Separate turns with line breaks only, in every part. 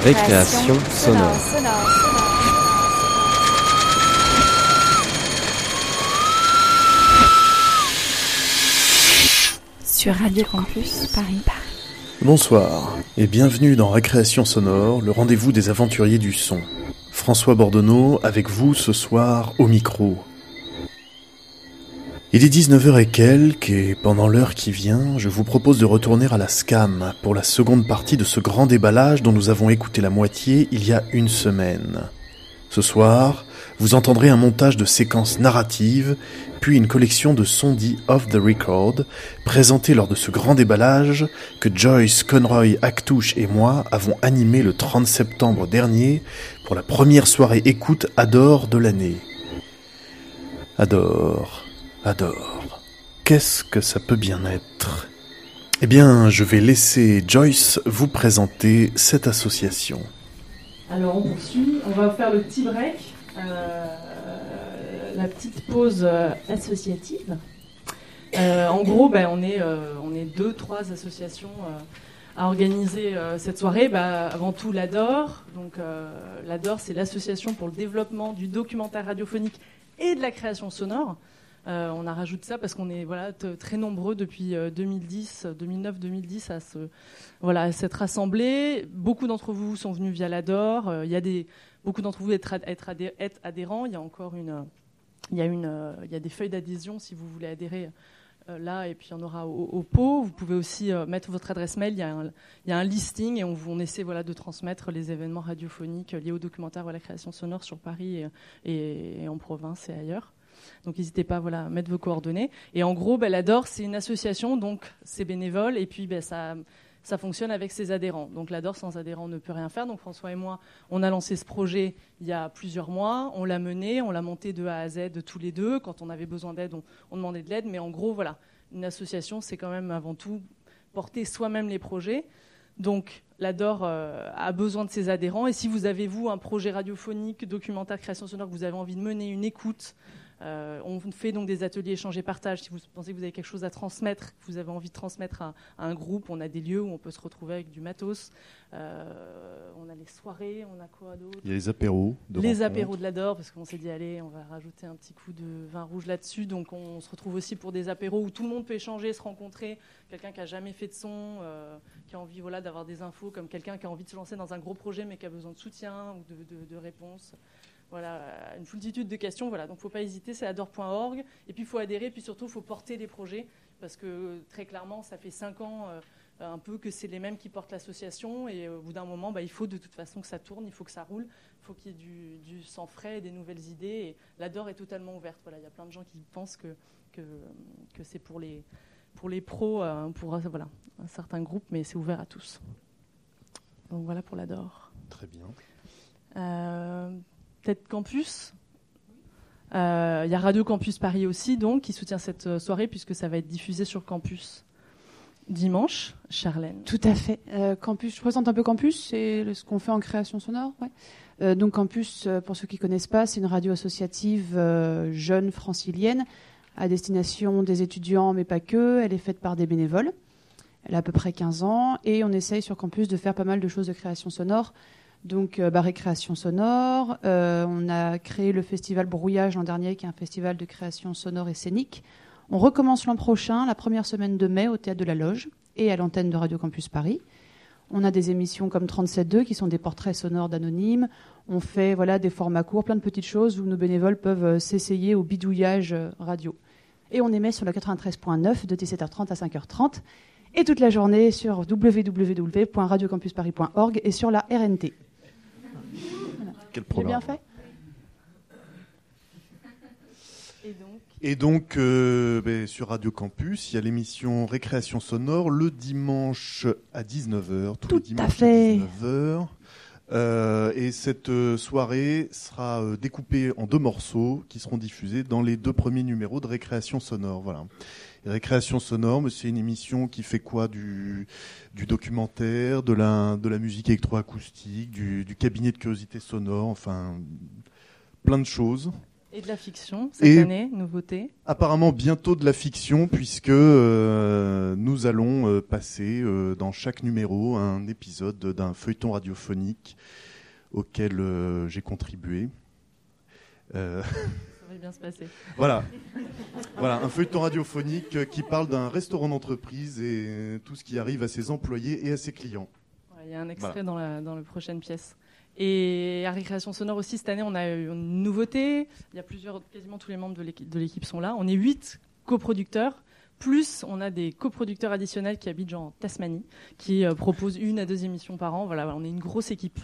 Récréation, sonore.
Sur Radio Campus Paris.
Bonsoir et bienvenue dans Récréation sonore, le rendez-vous des aventuriers du son. François Bordonneau avec vous ce soir au micro. Il est 19h et quelques, et pendant l'heure qui vient, je vous propose de retourner à la SCAM pour la seconde partie de ce grand déballage dont nous avons écouté la moitié il y a une semaine. Ce soir, vous entendrez un montage de séquences narratives, puis une collection de sons dits off the record, présentés lors de ce grand déballage que Joyce, Conroy, Actouche et moi avons animé le 30 septembre dernier pour la première soirée écoute Adore de l'année. Adore. Adore. Qu'est-ce que ça peut bien être? Eh bien, je vais laisser Joyce vous présenter cette association.
Alors on poursuit, on va faire le petit break, euh, la petite pause euh, associative. Euh, en gros, ben, on, est, deux, trois associations à organiser cette soirée. Ben, avant tout l'ADOR. Donc l'ADOR, c'est l'association pour le développement du documentaire radiophonique et de la création sonore. Euh, on a rajouté ça parce qu'on est voilà, très nombreux depuis 2010, 2009-2010 à se, voilà, s'être rassemblés. Beaucoup d'entre vous sont venus via l'ADOR. Euh, il y a beaucoup d'entre vous être, être, adhérents. Il y a encore une, il des feuilles d'adhésion si vous voulez adhérer. Euh, là, et puis il y en aura au, pot. Vous pouvez aussi mettre votre adresse mail. Il y a un, listing et on, on, essaie voilà, de transmettre les événements radiophoniques liés au documentaire ou à la création sonore sur Paris et en province et ailleurs. Donc n'hésitez pas voilà, à mettre vos coordonnées. Et en gros, ben, l'ADOR, c'est une association, donc c'est bénévole, et puis ben, ça, fonctionne avec ses adhérents. Donc l'ADOR, sans adhérents, ne peut rien faire. Donc François et moi, on a lancé ce projet il y a plusieurs mois, on l'a mené, on l'a monté de A à Z tous les deux. Quand on avait besoin d'aide, on, demandait de l'aide. Mais en gros, voilà, une association, c'est quand même avant tout porter soi-même les projets. Donc, l'ADOR euh, a besoin de ses adhérents. Et si vous avez, vous, un projet radiophonique, documentaire, création sonore, que vous avez envie de mener, une écoute, euh, on fait donc des ateliers échange et partage. Si vous pensez que vous avez quelque chose à transmettre, que vous avez envie de transmettre à, un groupe, on a des lieux où on peut se retrouver avec du matos. Euh, on a les soirées, on a quoi d'autre?
Il y a les apéros.
les apéros de l'Ador, parce qu'on s'est dit, allez, on va rajouter un petit coup de vin rouge là-dessus. Donc on se retrouve aussi pour des apéros où tout le monde peut échanger, se rencontrer. Quelqu'un qui a jamais fait de son, euh, qui a envie voilà, d'avoir des infos, comme quelqu'un qui a envie de se lancer dans un gros projet mais qui a besoin de soutien ou de, de réponses. Voilà, une foultitude de questions. Voilà, donc faut pas hésiter, c'est adore.org. Et puis il faut adhérer, puis surtout il faut porter les projets parce que très clairement, ça fait cinq ans euh, un peu que c'est les mêmes qui portent l'association et au bout d'un moment, bah, il faut de toute façon que ça tourne, il faut que ça roule, il faut qu'il y ait du, du sang frais, des nouvelles idées. Et l'adore est totalement ouverte. Voilà, il y a plein de gens qui pensent que, que, que c'est pour les, pour les pros, euh, pour voilà, un certain groupe, mais c'est ouvert à tous. Donc voilà pour l'adore.
Très bien.
Euh, peut-être campus. Il euh, y a Radio Campus Paris aussi, donc, qui soutient cette euh, soirée puisque ça va être diffusé sur campus dimanche. Charlène.
Tout à fait. Euh, campus, je présente un peu Campus, c'est ce qu'on fait en création sonore. donc Campus, pour ceux qui connaissent pas, c'est une radio associative jeune francilienne à destination des étudiants, mais pas que. Elle est faite par des bénévoles. Elle a à peu près 15 ans et on essaye sur Campus de faire pas mal de choses de création sonore donc euh, bah, récréation sonore. Euh, on a créé le festival Brouillage l'an dernier, qui est un festival de création sonore et scénique. On recommence l'an prochain, la première semaine de mai, au théâtre de la Loge et à l'antenne de Radio Campus Paris. On a des émissions comme 37.2 qui sont des portraits sonores d'anonymes. On fait voilà des formats courts, plein de petites choses où nos bénévoles peuvent euh, s'essayer au bidouillage radio. Et on émet sur le 93.9 de 17h30 à 5h30 et toute la journée sur www.radiocampusparis.org et sur la RNT.
Quel
bien fait?
Et donc, euh, ben, sur Radio Campus, il y a l'émission Récréation sonore le dimanche à 19h.
Tout à fait.
19h. Euh, et cette euh, soirée sera découpée en deux morceaux qui seront diffusés dans les deux premiers numéros de Récréation sonore. Voilà. Récréation sonore, c'est une émission qui fait quoi du, du documentaire, de la, de la musique électroacoustique, du, du cabinet de curiosité sonore, enfin plein de choses.
Et de la fiction cette année, nouveauté
Apparemment bientôt de la fiction puisque euh, nous allons euh, passer euh, dans chaque numéro un épisode d'un feuilleton radiophonique auquel j'ai contribué.
Bien se passer.
voilà. voilà, un feuilleton radiophonique euh, qui parle d'un restaurant d'entreprise et euh, tout ce qui arrive à ses employés et à ses clients.
Il y a un extrait dans, la, dans la prochaine pièce. Et à Récréation Sonore aussi, cette année, on a eu une nouveauté. Il y a plusieurs, quasiment tous les membres de l'équipe, de l'équipe sont là. On est huit coproducteurs. Plus, on a des coproducteurs additionnels qui habitent genre en Tasmanie, qui euh, proposent une à deux émissions par an. Voilà, on est une grosse équipe.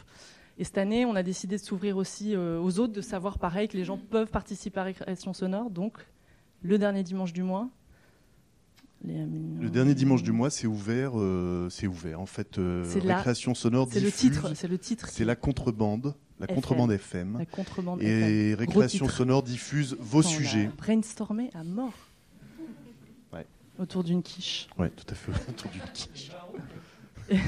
Et cette année, on a décidé de s'ouvrir aussi euh, aux autres, de savoir pareil que les gens peuvent participer à Récréation Sonore. Donc, le dernier dimanche du mois. les-
Le dernier dimanche du mois, c'est ouvert. euh, c'est ouvert. En fait, euh,
la-
Récréation Sonore
C'est le titre. C'est le titre.
C'est la contrebande. La
FM.
contrebande FM.
La contrebande. FM.
Et
Gros
Récréation
titre.
Sonore diffuse vos sujets.
Brainstormé à mort.
Ouais.
Autour d'une quiche.
Ouais, tout à fait. Autour d'une quiche.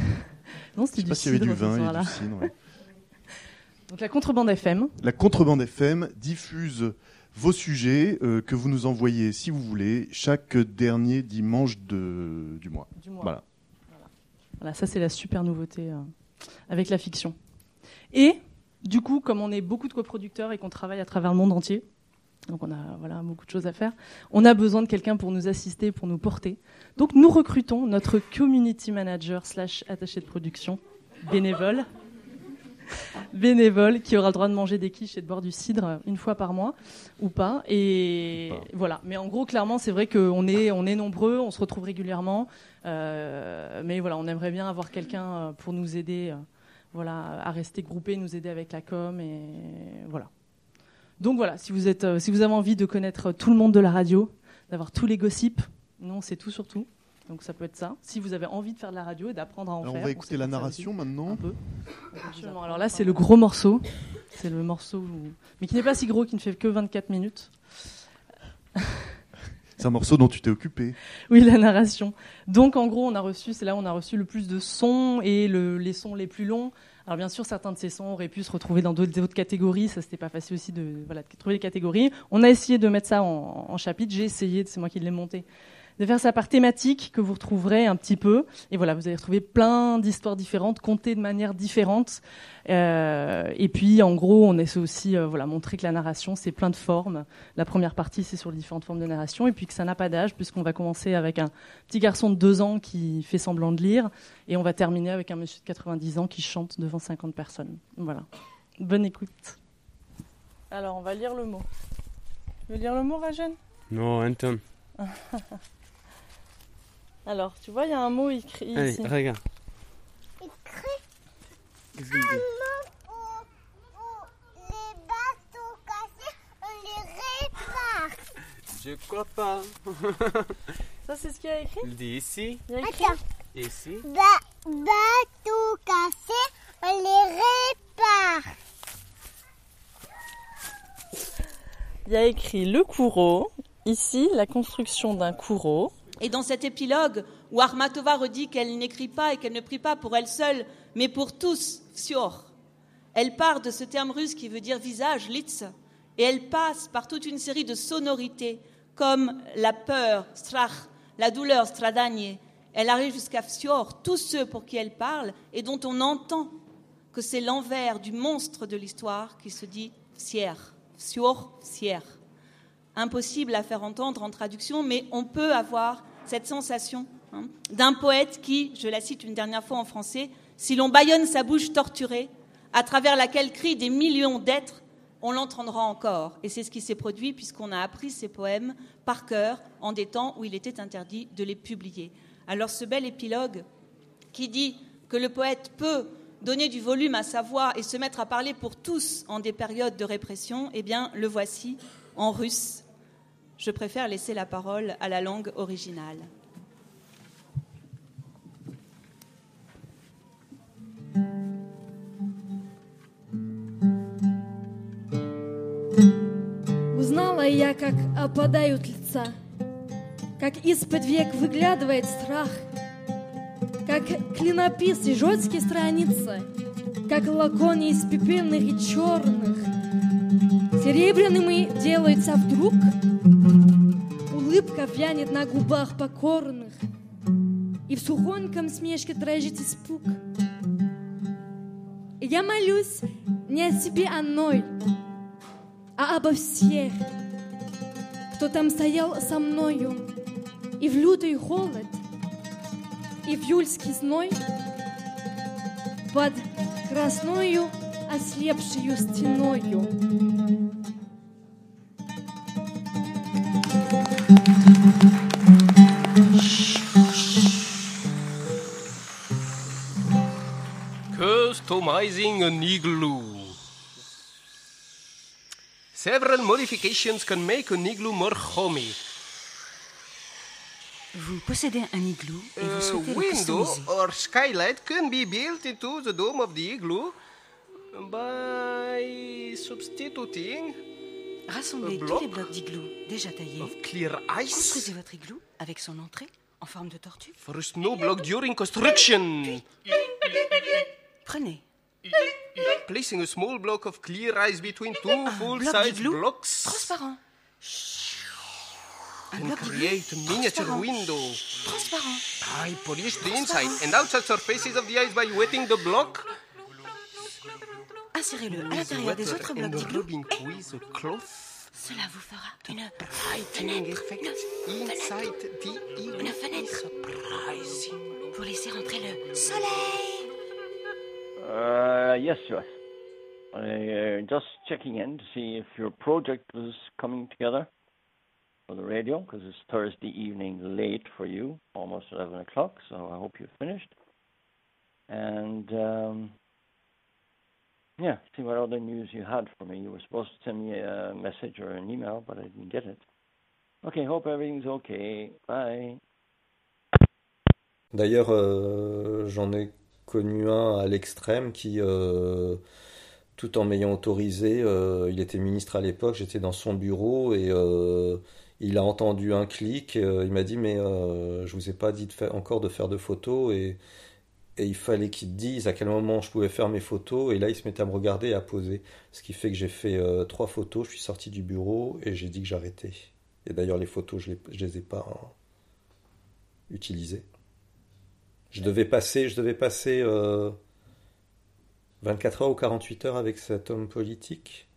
Non,
Je
c'était
sais
du
pas s'il y avait du vin et du ouais.
Donc la contrebande FM.
La contrebande FM diffuse vos sujets euh, que vous nous envoyez, si vous voulez, chaque dernier dimanche de, du mois.
Du mois.
Voilà.
Voilà, ça c'est la super nouveauté euh, avec la fiction. Et du coup, comme on est beaucoup de coproducteurs et qu'on travaille à travers le monde entier, donc on a voilà beaucoup de choses à faire, on a besoin de quelqu'un pour nous assister, pour nous porter. Donc nous recrutons notre community manager slash attaché de production bénévole. Bénévole qui aura le droit de manger des quiches et de boire du cidre une fois par mois ou pas et voilà mais en gros clairement c'est vrai qu'on est on est nombreux on se retrouve régulièrement euh, mais voilà, on aimerait bien avoir quelqu'un euh, pour nous aider, euh, voilà, à rester groupés, nous aider avec la com et voilà. Donc voilà, si vous êtes, euh, si vous avez envie de connaître tout le monde de la radio, d'avoir tous les gossips, nous on sait tout sur tout. Donc ça peut être ça. Si vous avez envie de faire de la radio et d'apprendre à en
Alors,
faire,
on va écouter la narration maintenant.
Un peu. Absolument. Alors là, c'est le gros morceau. C'est le morceau, où- mais qui n'est pas si gros, qui ne fait que 24 minutes.
C'est un morceau dont tu t'es occupé.
Oui, la narration. Donc, en gros, on a reçu, c'est là où on a reçu le plus de sons et le- les sons les plus longs. Alors, bien sûr, certains de ces sons auraient pu se retrouver dans d'autres d'autres catégories. Ça, c'était pas facile aussi de, voilà, de trouver les catégories. On a essayé de mettre ça en, en chapitre. J'ai essayé, c'est moi qui l'ai monté, de faire ça par thématique que vous retrouverez un petit peu. Et voilà, vous allez retrouver plein d'histoires différentes, contées de manière différente. Euh, et puis, en gros, on essaie aussi, euh, voilà, montrer que la narration, c'est plein de formes. La première partie, c'est sur les différentes formes de narration, et puis que ça n'a pas d'âge, puisqu'on va commencer avec un petit garçon de 2 ans qui fait semblant de lire, et on va terminer avec un monsieur de 90 ans qui chante devant 50 personnes. Voilà. Bonne écoute. Alors, on va lire le mot. Tu veux lire le mot, Rajen
Non, Anton.
Alors, tu vois, il y a un mot écrit
Allez,
ici.
regarde. Qu'est-ce qu'il dit
les bateaux cassés, on les répare.
Je crois pas.
Ça, c'est ce qu'il y a écrit
Il dit ici,
Il y a écrit
Attends,
ici.
ba- bateaux cassés, on les répare.
Il y a écrit le coureau. Ici, la construction d'un coureau.
Et dans cet épilogue où Armatova redit qu'elle n'écrit pas et qu'elle ne prie pas pour elle seule, mais pour tous, Ksior, elle part de ce terme russe qui veut dire visage, litz, et elle passe par toute une série de sonorités comme la peur, strach, la douleur, stradanie. Elle arrive jusqu'à Ksior, tous ceux pour qui elle parle et dont on entend que c'est l'envers du monstre de l'histoire qui se dit Ksier, Ksior, Ksier impossible à faire entendre en traduction, mais on peut avoir cette sensation hein, d'un poète qui, je la cite une dernière fois en français, si l'on bâillonne sa bouche torturée, à travers laquelle crient des millions d'êtres, on l'entendra encore. Et c'est ce qui s'est produit puisqu'on a appris ces poèmes par cœur en des temps où il était interdit de les publier. Alors ce bel épilogue qui dit que le poète peut donner du volume à sa voix et se mettre à parler pour tous en des périodes de répression, eh bien le voici en russe. Je préfère laisser la parole à la langue originale.
Узнала я, как опадают лица, Как из-под век выглядывает страх, Как клинопис и жёсткие страницы, Как лаконий из пепельных и черных, Серебряными делаются вдруг, Улыбка вянет на губах покорных, И в сухоньком смешке дрожит испуг. Я молюсь не о себе одной, а обо всех, кто там стоял со мною, и в лютый холод, и в юльский зной, под красною ослепшую стеною.
Customizing an igloo. Several modifications can make an igloo more homey.
Vous possédez un igloo et vous
A
souhaitez le
window
customiser.
or skylight can be built into the dome of the igloo by substituting
Rassemblez tous les blocs d'igloo déjà taillés.
of clear ice
Construisez votre igloo avec son entrée en forme de tortue.
for a snow block during construction.
Prenez
Placing a small block of clear ice between two
bloc
full-size blocks
transparent. Un
can
bloc d'igloo
create a miniature window.
Transparent.
I polish the inside and outside surfaces of the ice by wetting the block.
Insérez-le à l'intérieur des autres blocs
and
d'igloo. Cela vous fera une fenêtre. Une
inside
fenêtre. Une fenêtre.
Surprising.
Pour laisser rentrer le soleil.
Uh, yes, yes. Uh, just checking in to see if your project is coming together for the radio, because it's Thursday evening late for you, almost 11 o'clock, so I hope you've finished. And, um, yeah, see what other news you had for me. You were supposed to send me a message or an email, but I didn't get it. Okay, hope everything's okay. Bye.
D'ailleurs, euh, j'en ai connu un à l'extrême qui, euh, tout en m'ayant autorisé, euh, il était ministre à l'époque, j'étais dans son bureau et euh, il a entendu un clic. il m'a dit, mais je vous ai pas dit de faire, encore de faire de photos et, il fallait qu'il dise à quel moment je pouvais faire mes photos. Et là, il se mettait à me regarder et à poser. Ce qui fait que j'ai fait trois photos, je suis sorti du bureau et j'ai dit que j'arrêtais. Et d'ailleurs, les photos, je les, les ai pas hein, utilisées. Je devais passer, je devais passer euh, 24 heures ou 48 heures avec cet homme politique.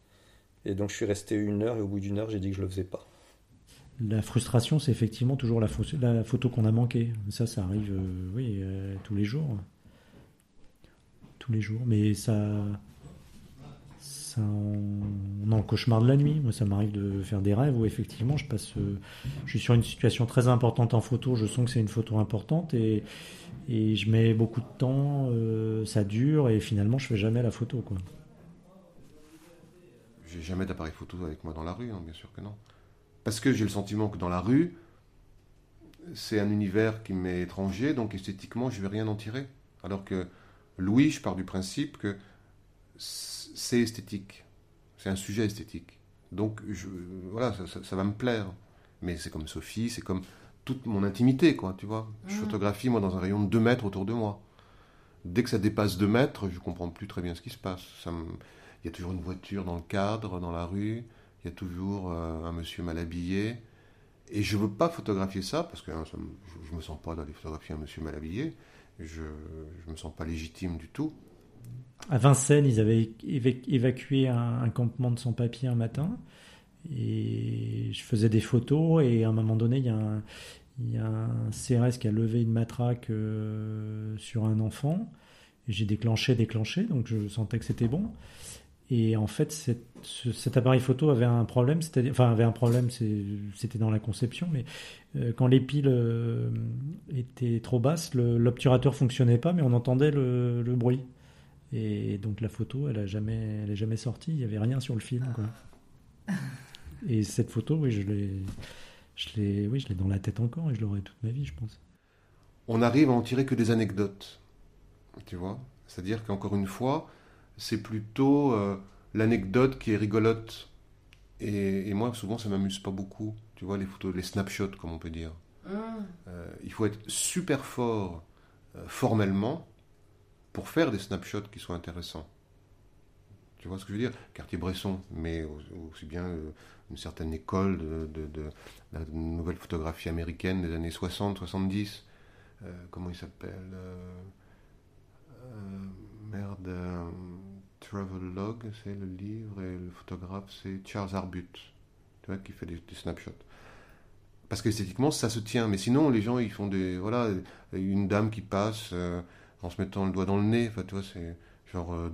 Et donc je suis resté une heure et au bout d'une heure, j'ai dit que je le faisais pas.
La frustration, c'est effectivement toujours la, la photo qu'on a manquée. Ça, ça arrive, euh, oui, euh, tous les jours. Tous les jours. Mais ça, ça en cauchemarde la nuit. Moi, ça m'arrive de faire des rêves où effectivement, je passe, euh, je suis sur une situation très importante en photo. Je sens que c'est une photo importante et, je mets beaucoup de temps. euh, ça dure et finalement, je fais jamais la photo, quoi.
J'ai jamais d'appareil photo avec moi dans la rue, hein, bien sûr que non. Parce que j'ai le sentiment que dans la rue, c'est un univers qui m'est étranger, donc esthétiquement, je vais rien en tirer. Alors que Louis, je pars du principe que c'est esthétique. C'est un sujet esthétique. Donc, je, voilà, ça, ça- ça va me plaire. Mais c'est comme Sophie, c'est comme toute mon intimité, quoi, tu vois. Je
Mhm.
photographie, moi, dans un rayon de 2 mètres autour de moi. Dès que ça dépasse 2 mètres, je comprends plus très bien ce qui se passe. Ça me- Il y a toujours une voiture dans le cadre, dans la rue. Il y a toujours euh, un monsieur mal habillé. Et je veux pas photographier ça, parce que hein, ça me- je, je me sens pas d'aller photographier un monsieur mal habillé. Je, je me sens pas légitime du tout.
À Vincennes, ils avaient éva- évacué un, campement de sans-papiers un matin. Et je faisais des photos. Et à un moment donné, il y a un, CRS qui a levé une matraque euh, sur un enfant. J'ai déclenché, déclenché. Donc je sentais que c'était bon. Et en fait, cet appareil photo avait un problème, c'est-à-dire, enfin, avait un problème, c'était dans la conception, mais euh, quand les piles euh, étaient trop basses, l'obturateur fonctionnait pas, mais on entendait le bruit. Et donc la photo, elle a jamais, elle est jamais sortie. Il y avait rien sur le film, quoi. Et cette photo, oui, je l'ai, je l'ai, oui, je l'ai dans la tête encore, et je l'aurai toute ma vie, je pense.
on arrive à en tirer que des anecdotes. Tu vois C'est-à-dire qu'encore une fois, c'est plutôt euh, l'anecdote qui est rigolote. Et, et moi, souvent, ça m'amuse pas beaucoup. Tu vois, les photos, les snapshots, comme on peut dire.
Mm.
Euh, il faut être super fort euh, formellement pour faire des snapshots qui soient intéressants. Tu vois ce que je veux dire? Cartier-Bresson, mais au- aussi bien euh, une certaine école de, la nouvelle photographie américaine des années 60-70. euh, comment il s'appelle euh, euh, Merde. euh, Travelogue, c'est le livre, et le photographe, c'est Charles Arbut, tu vois, qui fait des, des snapshots. Parce qu'esthétiquement, ça se tient. Mais sinon, les gens, ils font des. Voilà, une dame qui passe euh, en se mettant le doigt dans le nez. Enfin, tu c'est genre euh.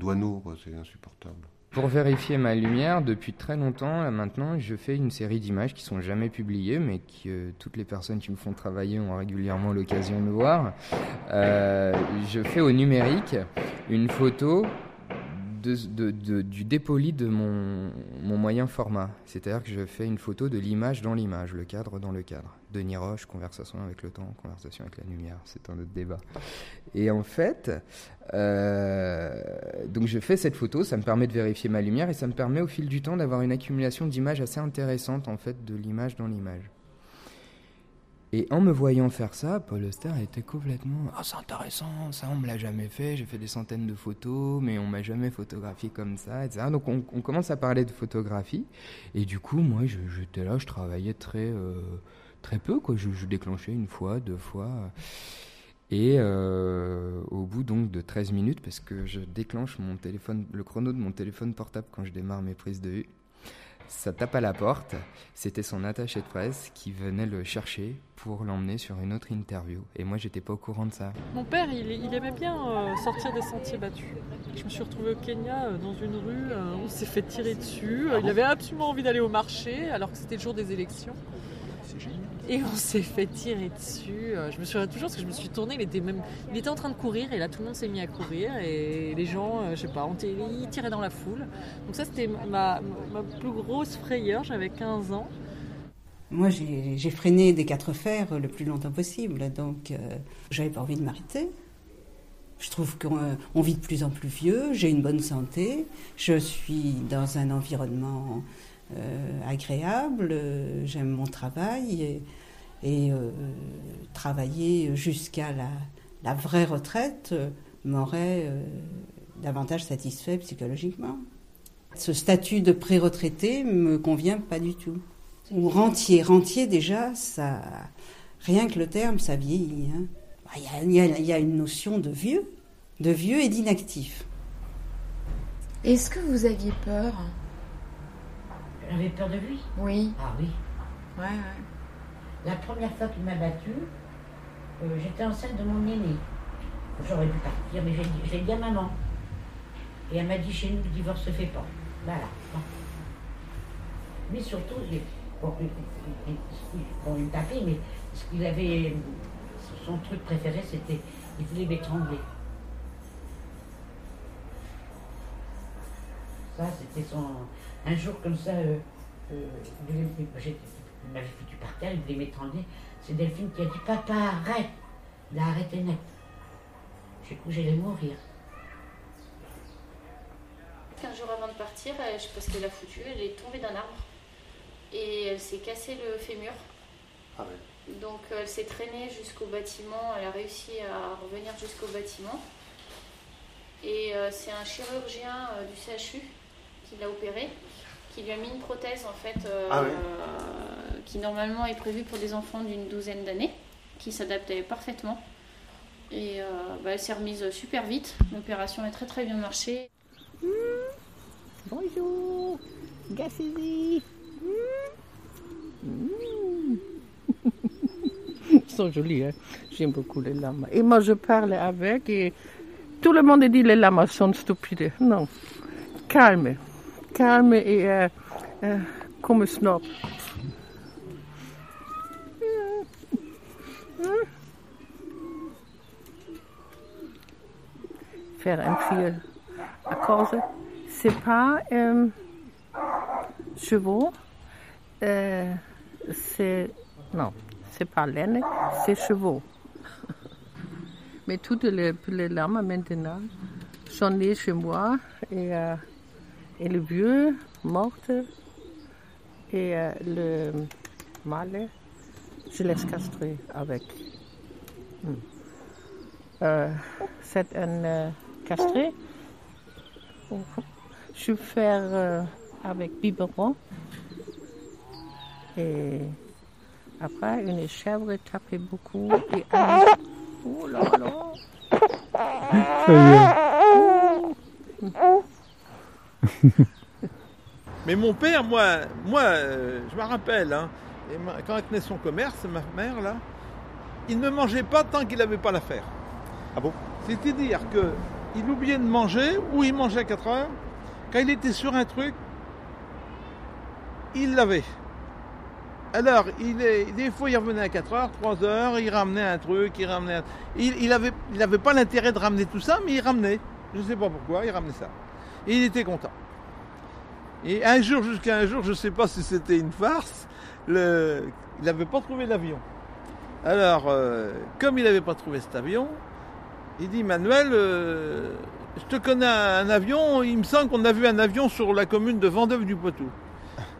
C'est insupportable.
Pour vérifier ma lumière, depuis très longtemps, maintenant, je fais une série d'images qui sont jamais publiées, mais que euh, toutes les personnes qui me font travailler ont régulièrement l'occasion de voir. Euh, je fais au numérique une photo de, du dépoli de mon, mon moyen format. C'est-à-dire que je fais une photo de l'image dans l'image, le cadre dans le cadre. Denis Roche, conversation avec le temps, conversation avec la lumière, c'est un autre débat. Et en fait, euh, donc je fais cette photo, ça me permet de vérifier ma lumière et ça me permet au fil du temps d'avoir une accumulation d'images assez intéressante en fait de l'image dans l'image. Et en me voyant faire ça, Paul Auster était complètement Ah, c'est intéressant, ça on me l'a jamais fait, j'ai fait des centaines de photos, mais on m'a jamais photographié comme ça, etc. Donc on, commence à parler de photographie, et du coup, moi j'étais là, je travaillais très, euh, très peu, quoi. Je, je déclenchais une fois, deux fois. Et euh, au bout donc de 13 minutes, parce que je déclenche mon téléphone, le chrono de mon téléphone portable quand je démarre mes prises de vue, ça tape à la porte. C'était son attaché de presse qui venait le chercher pour l'emmener sur une autre interview. Et moi, j'étais pas au courant de ça.
Mon père, il, il aimait bien euh, sortir des sentiers battus. Je me suis retrouvée au Kenya euh, dans une rue, euh, on s'est fait tirer dessus. Euh, il avait absolument envie d'aller au marché alors que c'était le jour des élections.
C'est génial.
Et on s'est fait tirer dessus. Euh, Je me souviens toujours parce que je me suis tournée, il était, même, il était en train de courir et là tout le monde s'est mis à courir et les gens, euh, je sais pas, ont t- ils tiraient dans la foule. Donc ça c'était ma, ma plus grosse frayeur, j'avais 15 ans.
Moi, j'ai freiné des quatre fers le plus longtemps possible, donc euh, j'avais pas envie de m'arrêter. Je trouve qu'on euh, on vit de plus en plus vieux, j'ai une bonne santé, je suis dans un environnement euh, agréable, euh, j'aime mon travail et, euh, travailler jusqu'à la, vraie retraite euh, m'aurait euh, davantage satisfait psychologiquement. Ce statut de pré-retraité me convient pas du tout. Ou rentier, rentier déjà, ça, rien que le terme, ça vieillit. hein. Ah, a- il y a une notion de vieux, de vieux et d'inactif.
Est-ce que vous aviez peur?
J'avais peur de lui
Oui.
Ah oui.
Ouais, ouais.
La première fois qu'il m'a battue, euh, j'étais enceinte de mon aîné. J'aurais pu partir, mais j'ai dit- à maman. Et elle m'a dit chez nous, le divorce se fait pas. Voilà. Mais surtout, bon, bon, il me tapait, mais ce qu'il avait, son truc préféré, c'était, il voulait m'étrangler. Ça, c'était son. Un jour comme ça, euh, euh, m'avait foutu par terre, il voulait m'étrangler. C'est Delphine qui a dit Papa, arrête Il a arrêté net. J'ai cru que j'allais mourir.
15 jours avant de partir, euh, je sais pas ce qu'elle a foutu, elle est tombée d'un arbre et elle s'est cassé le fémur.
Ah ouais.
Donc euh, elle s'est traînée jusqu'au bâtiment, elle a réussi à revenir jusqu'au bâtiment. Et euh, c'est un chirurgien euh, du CHU qui l'a opérée, qui lui a mis une prothèse en fait, euh,
Ah
euh, qui normalement est prévue pour des enfants d'une douzaine d'années, qui s'adaptait parfaitement. Et euh, bah, elle s'est remise super vite, l'opération a très très bien marché.
Bonjour, Gassidi. Ils sont jolis, hein. j'aime beaucoup les lamas. Et moi, je parle avec et tout le monde dit les lamas sont stupides. Non, calme, et euh, comme snob. Faire un fil à cause, c'est pas euh, chevaux, euh, c'est non, c'est pas laine, c'est chevaux. Mais toutes les, les lames maintenant sont nées chez moi et, euh, et le vieux mort et euh, le mâle, je laisse castrer avec. Hmm. Euh, c'est un euh, castré. Je euh, avec biberon. Et après, une chèvre tapait beaucoup. Et un-
là là. Mais mon père, moi, moi euh, je me rappelle, hein, et ma- quand elle tenait son commerce, ma mère, là, il ne mangeait pas tant qu'il n'avait pas l'affaire. Ah bon? C'est-à-dire que il oubliait de manger, ou il mangeait à 4 heures. Quand il était sur un truc, il l'avait. Alors, il est, des fois, il revenait à 4 heures, 3 heures, il ramenait un truc, il ramenait un... Il, il avait, il avait pas l'intérêt de ramener tout ça, mais il ramenait. Je ne sais pas pourquoi, il ramenait ça. Et il était content. Et un jour, jusqu'à un jour, je ne sais pas si c'était une farce, il n'avait pas trouvé l'avion. Alors, euh, comme il n'avait pas trouvé cet avion, il dit Manuel, euh, je te connais un, avion, il me semble qu'on a vu un avion sur la commune de Vendeuve-du-Poitou.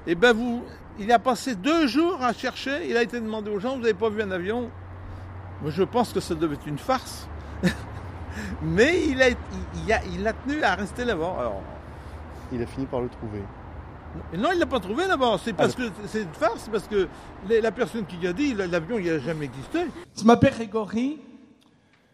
Et ben vous, il a passé deux jours à chercher, il a été demandé aux gens, vous n'avez pas vu un avion Moi je pense que ça devait être une farce. Mais il a, il, il a, il a tenu à rester là-bas. Alors,
Il a fini par le trouver.
non, il l'a pas trouvé là-bas. C'est parce que c'est une farce, parce que les- la personne qui a dit l'avion, il n'a jamais existé.
Je m'appelle Grégory.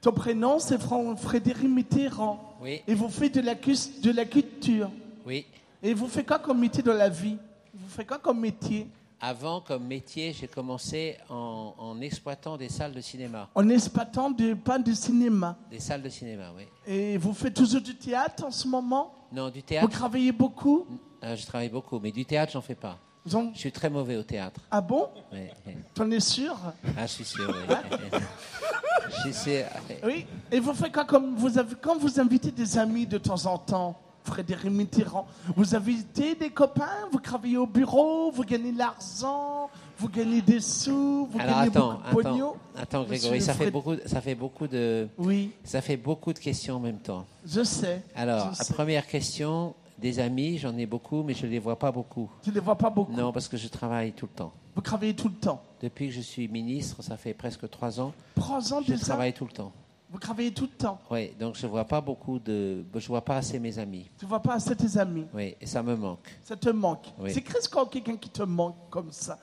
Ton prénom, c'est Fran- Frédéric Mitterrand.
Oui.
Et vous faites de la, de la culture.
Oui.
Et vous faites quoi comme métier dans la vie? Vous faites quoi comme métier?
Avant, comme métier, j'ai commencé en, en exploitant des salles de cinéma.
En exploitant des pas de cinéma.
Des salles de cinéma, oui.
Et vous faites toujours du théâtre en ce moment?
Non, du théâtre.
Vous travaillez beaucoup?
Euh, je travaille beaucoup, mais du théâtre, j'en fais pas.
Donc-
Je suis très mauvais au théâtre.
Ah bon?
Oui, oui.
T'en es sûr?
Ah, je suis sûr, oui. je suis sûr.
Oui. Et vous faites quoi comme vous avez quand vous invitez des amis de temps en temps, Frédéric Mitterrand, vous invitez des copains, vous travaillez au bureau, vous gagnez de l'argent, vous gagnez des sous, vous
Alors
gagnez
attends,
beaucoup de
attends,
pognon.
attends, Grégory, ça fait beaucoup, ça fait beaucoup de,
Oui.
ça fait beaucoup de questions en même temps.
Je sais.
Alors,
je sais.
première question, des amis, j'en ai beaucoup, mais je les vois pas beaucoup.
Tu ne les vois pas beaucoup?
Non, parce que je travaille tout le temps.
Vous travaillez tout le temps?
Depuis que je suis ministre, ça fait presque trois ans.
Trois ans
Je
déjà?
travaille tout le temps.
Vous travaillez tout le temps.
Oui, donc je vois pas beaucoup de, je vois pas assez mes amis.
Tu ne vois pas assez tes amis.
Oui, et ça me manque.
Ça te manque.
Oui.
C'est Christ quand quelqu'un qui te manque comme ça?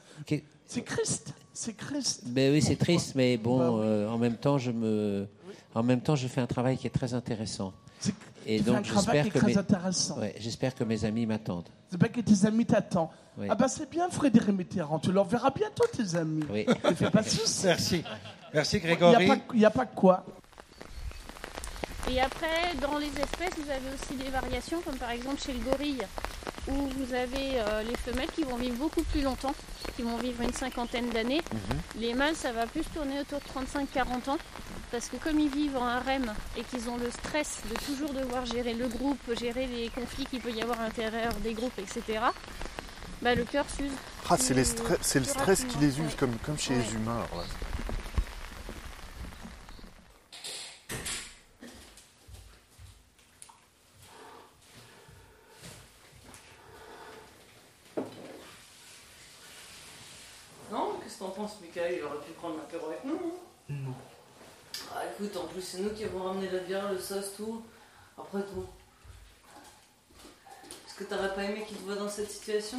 C'est Christ. C'est Christ.
Ben oui, c'est triste, mais bon,
Bah oui.
euh, en même temps, je me, en même temps, je fais un travail qui est très intéressant. Et
tu
donc,
un travail
j'espère
qui est
que
très
mes,
intéressant.
ouais, j'espère que mes amis m'attendent.
C'est pas que tes amis t'attendent.
Oui.
Ah bah c'est bien Frédéric Mitterrand, tu leur verras bientôt tes amis.
Oui.
Ne fais pas de soucis.
Merci. Merci
Il n'y
Grégory.
a, il y a pas quoi.
Et après, dans les espèces, vous avez aussi des variations, comme par exemple chez le gorille, où vous avez euh, les femelles qui vont vivre beaucoup plus longtemps, qui vont vivre une cinquantaine d'années. Les mâles, ça va plus tourner autour de 35-40 ans, parce que comme ils vivent en harem et qu'ils ont le stress de toujours devoir gérer le groupe, gérer les conflits qu'il peut y avoir à l'intérieur des groupes, etc., bah, le cœur s'use.
Ah, c'est, le stress qui les use,
ouais.
comme, comme chez
Ouais.
les humains. alors là.
Non, qu'est-ce que t'en penses, Michael? Il aurait pu prendre l'apéro avec nous. hein?
Non.
Ah, écoute, en plus, c'est nous qui avons ramené la bière, le sauce, tout. Après tout. Est-ce que t'aurais pas aimé qu'il te voit dans cette situation?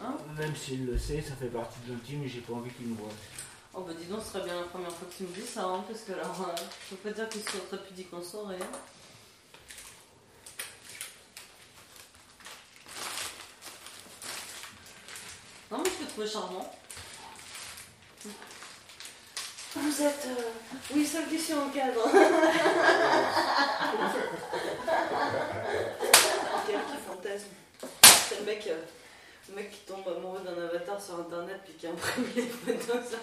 Hein?
Même s'il le sait, ça fait partie de l'intime et j'ai pas envie qu'il me voit.
Oh bah dis donc, ce serait bien la première fois que tu me dis ça, hein, parce que alors, euh, je peux pas dire qu'il soit très pudique en soirée. hein. Non, mais je peux trouver charmant. Vous êtes. euh, Oui, seul qui suis en cadre. Quel qui fantasme. C'est le mec, euh, le mec qui tombe amoureux d'un avatar sur internet puis qui imprime les photos sur.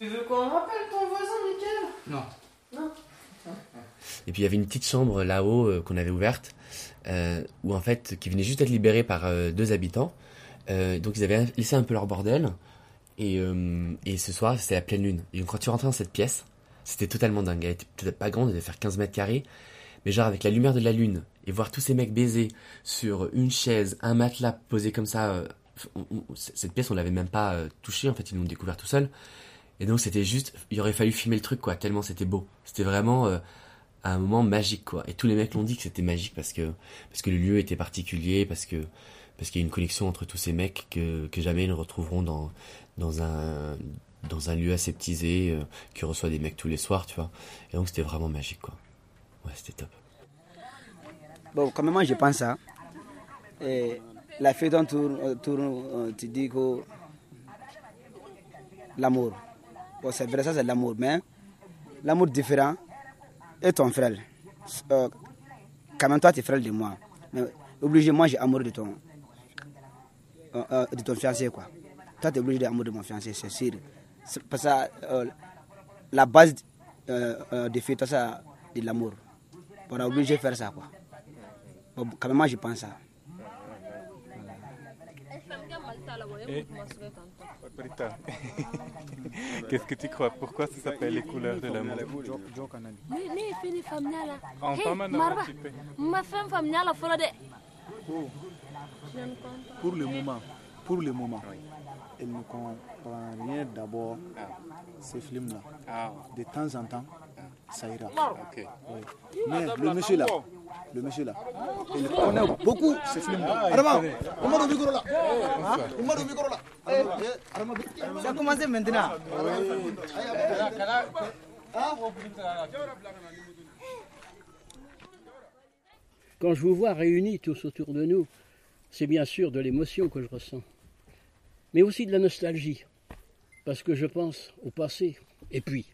tu veux qu'on rappelle ton voisin, Mickaël
Non.
Non.
Et puis il y avait une petite chambre là-haut euh, qu'on avait ouverte, où en fait, qui venait juste d'être libérée par euh, deux habitants. Euh, donc ils avaient laissé un peu leur bordel. Et, euh, et ce soir, c'était la pleine lune. Et donc quand tu rentrais dans cette pièce, c'était totalement dingue. Elle était peut-être pas grande, elle devait faire 15 mètres carrés. Mais genre avec la lumière de la lune, et voir tous ces mecs baiser sur une chaise, un matelas posé comme ça. euh, cette pièce, on l'avait même pas euh, touchée, en fait, ils l'ont découvert tout seul. Et donc c'était juste, il aurait fallu filmer le truc, quoi, tellement c'était beau. C'était vraiment euh, un moment magique, quoi. Et tous les mecs l'ont dit que c'était magique parce que, parce que le lieu était particulier, parce que, parce qu'il y a une connexion entre tous ces mecs que, que jamais ils ne retrouveront dans, dans, un, dans un lieu aseptisé euh, qui reçoit des mecs tous les soirs, tu vois. Et donc c'était vraiment magique, quoi. Ouais, c'était top.
Bon, quand même, moi, je pense ça. Et la fête en tourne, euh, tourne euh, tu dis que l'amour. Bon, c'est vrai, ça c'est l'amour, mais l'amour différent est ton frère. Euh, quand même, toi, tu es frère de moi? Mais obligé, moi, j'ai amour de ton, euh, euh, de ton fiancé, quoi. Toi, tu es obligé d'amour de mon fiancé, c'est sûr. Parce que euh, la base euh, euh, des fêtes, ça, de l'amour. On est obligé de faire ça, quoi. Quand même, moi, je pense ça.
Et- Brita, Qu'est-ce que tu crois? Pourquoi ça s'appelle les couleurs de l'amour?
Pour le moment, pour le moment, elle ne comprend rien d'abord ces films-là. De temps en temps, ça ira. Oui. Mais le monsieur là, le monsieur là, il connaît beaucoup. Adama, on m'a le micro là. On m'a le micro là.
Ça a commencé maintenant.
Quand je vous vois réunis tous autour de nous, c'est bien sûr de l'émotion que je ressens, mais aussi de la nostalgie, parce que je pense au passé. Et puis,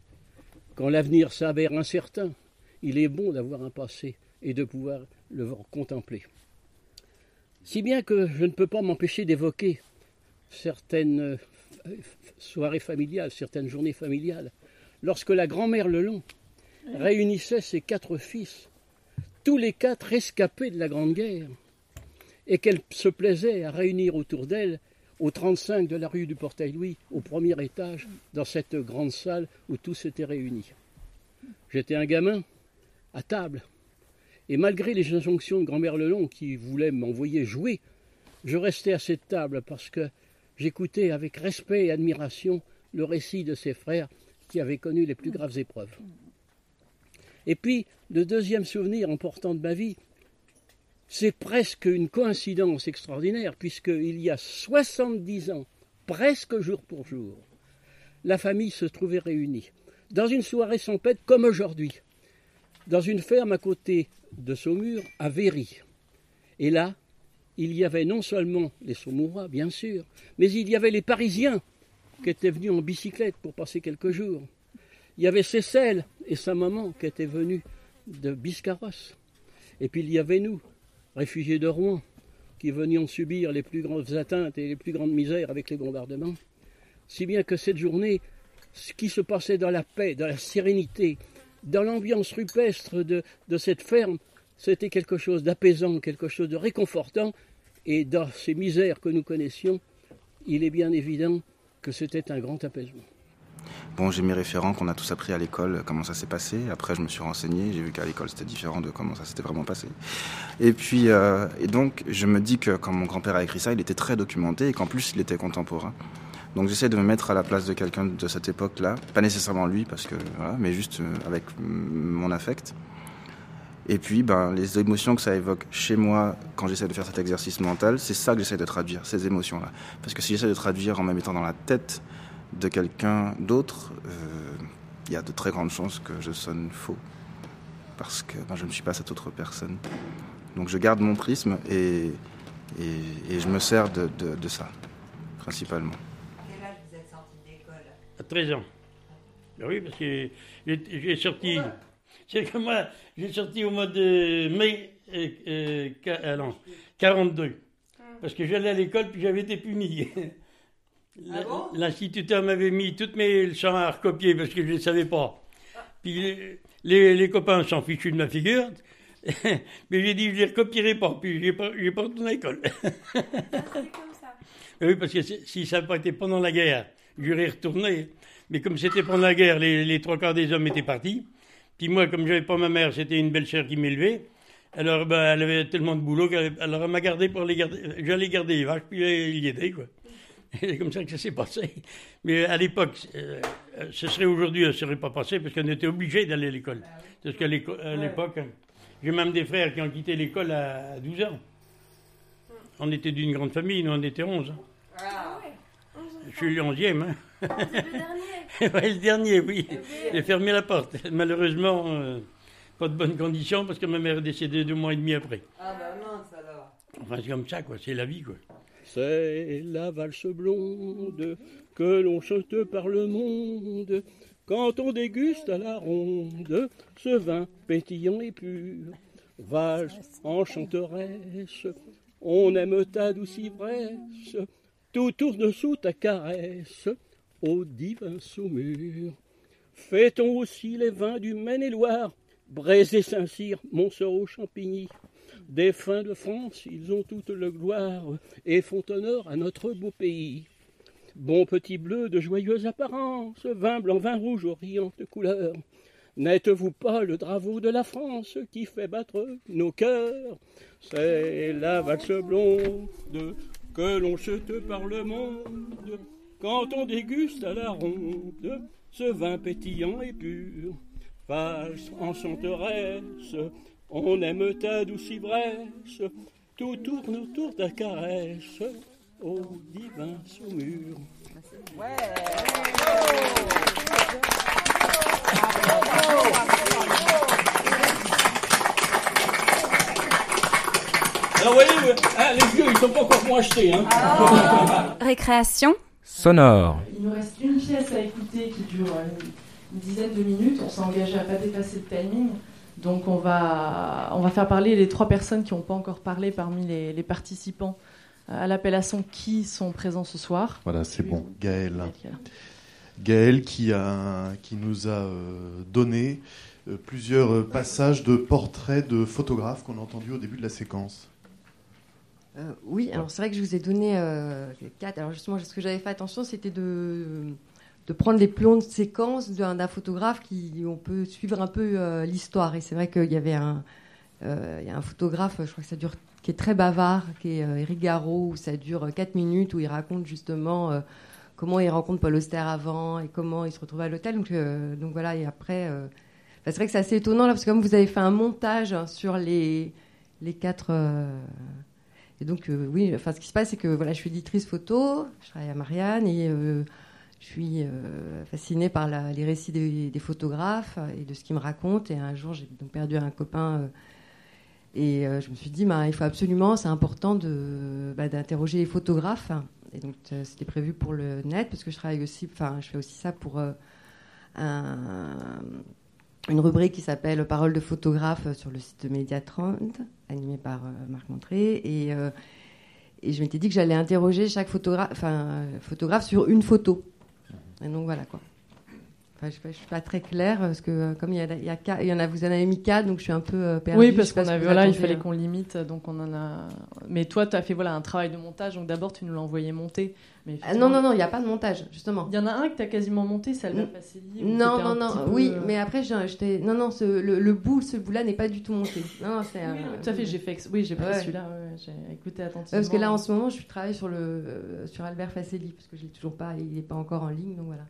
quand l'avenir s'avère incertain, il est bon d'avoir un passé et de pouvoir le contempler. Si bien que je ne peux pas m'empêcher d'évoquer certaines euh, soirées familiales, certaines journées familiales, lorsque la grand-mère Lelon réunissait ses quatre fils tous les quatre rescapés de la Grande Guerre, et qu'elle se plaisait à réunir autour d'elle, au 35 de la rue du Portail-Louis, au premier étage, dans cette grande salle où tous étaient réunis. J'étais un gamin, à table, et malgré les injonctions de grand-mère Lelon qui voulait m'envoyer jouer, je restais à cette table parce que j'écoutais avec respect et admiration le récit de ses frères qui avaient connu les plus graves épreuves. Et puis, le deuxième souvenir important de ma vie, c'est presque une coïncidence extraordinaire, puisqu'il y a 70 ans, presque jour pour jour, la famille se trouvait réunie, dans une soirée champêtre comme aujourd'hui, dans une ferme à côté de Saumur, à Véry. Et là, il y avait non seulement les Saumurois, bien sûr, mais il y avait les Parisiens qui étaient venus en bicyclette pour passer quelques jours. Il y avait Cécile et sa maman qui étaient venus de Biscarrosse. Et puis il y avait nous, réfugiés de Rouen, qui venions subir les plus grandes atteintes et les plus grandes misères avec les bombardements. Si bien que cette journée, ce qui se passait dans la paix, dans la sérénité, dans l'ambiance rupestre de, cette ferme, c'était quelque chose d'apaisant, quelque chose de réconfortant. Et dans ces misères que nous connaissions, il est bien évident que c'était un grand apaisement.
Bon, j'ai mes référents qu'on a tous appris à l'école, comment ça s'est passé. Après, je me suis renseigné, j'ai vu qu'à l'école c'était différent de comment ça s'était vraiment passé. Et puis, euh, et donc, je me dis que quand mon grand-père a écrit ça, il était très documenté et qu'en plus, il était contemporain. Donc, j'essaie de me mettre à la place de quelqu'un de cette époque-là, pas nécessairement lui, parce que mais juste euh, avec mon affect. Et puis, ben, les émotions que ça évoque chez moi quand j'essaie de faire cet exercice mental, c'est ça que j'essaie de traduire, ces émotions-là. Parce que si j'essaie de traduire en me mettant dans la tête de quelqu'un d'autre, euh, il y a de très grandes chances que je sonne faux. Parce que ben, je ne suis pas cette autre personne. Donc je garde mon prisme et, je me sers de ça, principalement.
Quel âge vous êtes sorti de l'école
À 13 ans. Ben oui, parce que j'ai j'ai sorti. C'est que moi, j'ai sorti au mois de mai euh, euh, qua- ah non, 42. Parce que j'allais à l'école puis j'avais été puni.
Ah
L'instituteur m'avait mis toutes mes leçons à recopier parce que je ne savais pas. Puis les, copains s'en fichus de ma figure. Mais j'ai dit, je ne les recopierai pas. Puis je n'ai pas, j'ai pas retourné à l'école. Oui, parce que si si ça n'avait pas été pendant la guerre, j'aurais retourné. Mais comme c'était pendant la guerre, les, les trois quarts des hommes étaient partis. Puis moi, comme j'avais pas ma mère, c'était une belle sœur qui m'élevait. Alors, ben, elle avait tellement de boulot qu'elle alors elle m'a gardé pour les garder. J'allais garder les vaches, puis elle y aider, quoi. C'est comme ça que ça s'est passé. Mais à l'époque, euh, ce serait aujourd'hui, ça ne serait pas passé parce qu'on était obligé d'aller à l'école. Parce qu'à l'époque, j'ai même des frères qui ont quitté l'école à 12 ans.
On était d'une grande famille, nous on était 11.
Ah.
Je suis le onzième. Hein.
C'est le dernier.
Ouais, le dernier, oui. J'ai fermé la porte. Malheureusement, euh, pas de bonnes conditions parce que ma mère est décédée deux mois et demi après.
Ah bah mince alors.
Enfin, c'est comme ça, quoi. C'est la vie, quoi.
C'est la valse blonde que l'on chante par le monde quand on déguste à la ronde ce vin pétillant et pur. Valse enchanteresse, on aime ta douce ivresse, tout tourne sous ta caresse, ô divin saumur. Fait-on aussi les vins du Maine-et-Loire, et Saint-Cyr, Montsoreau, Champigny Des fins de France, ils ont toute le gloire et font honneur à notre beau pays. Bon petit bleu de joyeuse apparence, vin blanc, vin rouge aux riantes couleurs. N'êtes-vous pas le drapeau de la France qui fait battre nos cœurs? C'est la valse blonde que l'on chute par le monde quand on déguste à la ronde ce vin pétillant et pur. Valse enchanteresse, on aime ta douce ivresse, tout tourne autour ta caresse, ô divin saumur. Alors, vous voyez, hein, les vieux, ils sont pas encore pour acheter. Hein.
Récréation
Sonore.
Il nous reste une pièce à écouter qui dure euh, une dizaine de minutes. On s'est engagé à pas dépasser le timing. Donc on va, on va faire parler les trois personnes qui n'ont pas encore parlé parmi les, les participants euh, à l'appellation qui sont présents ce soir.
Voilà, c'est bon. Gaël. Gaël qui, a, qui nous a euh, donné plusieurs passages de portraits de photographes qu'on a entendus au début de la séquence.
Euh, oui, alors c'est vrai que je vous ai donné euh, quatre. Alors justement, ce que j'avais fait attention, c'était de, prendre les plans de séquence d'un photographe qui on peut suivre un peu euh, l'histoire. Et c'est vrai qu'il y avait un, il y un photographe, je crois que ça dure, qui est très bavard, qui est Eric Garot, où ça dure 4 minutes, où il raconte justement comment il rencontre Paul Auster avant et comment il se retrouve à l'hôtel. Donc, voilà, et après, c'est vrai que c'est assez étonnant là, parce que comme vous avez fait un montage hein, sur les quatre. Et donc, euh, oui, enfin, ce qui se passe, c'est que voilà, je suis éditrice photo, je travaille à Marianne et euh, je suis euh, fascinée par les récits des, photographes et de ce qu'ils me racontent. Et un jour, j'ai perdu un copain. et je me suis dit, bah, il faut absolument, c'est important de, bah, d'interroger les photographes. Et donc, c'était prévu pour le net, parce que je travaille aussi, enfin, je fais aussi ça pour un- une rubrique qui s'appelle Parole de photographe euh, sur le site de Mediatrond, animé par euh, Marc Montré. Et, euh, et je m'étais dit que j'allais interroger chaque photographe, euh, photographe sur une photo. Et donc voilà quoi. Enfin, je ne suis pas très claire parce que euh, comme il y, a, il y, a quatre- il y en a, vous en avez mis quatre, donc je suis un peu euh, perdue.
Oui, parce qu'on a vu, voilà, il fallait hein. qu'on limite, donc on en a. Mais toi, tu as fait voilà un travail de montage, donc d'abord tu nous l'as envoyé monter. Mais
Ah, non, non, non, il n'y a pas de montage, justement.
Il y en a un que tu as quasiment monté, c'est Albert Facelli. où
Non, non, non,
peu,
oui,
euh,
mais après, j'étais. Non, non, ce, le, le bout, ce bout-là n'est pas du tout monté. Non, non, c'est.
Oui,
un-
tout à fait, j'ai fait. ex- Oui, j'ai pris
Ouais.
celui-là, ouais, j'ai écouté attentivement.
Parce que là, en ce moment, je travaille sur, le, euh, sur Albert Facelli, parce que je l'ai toujours pas, il n'est pas encore en ligne, donc voilà.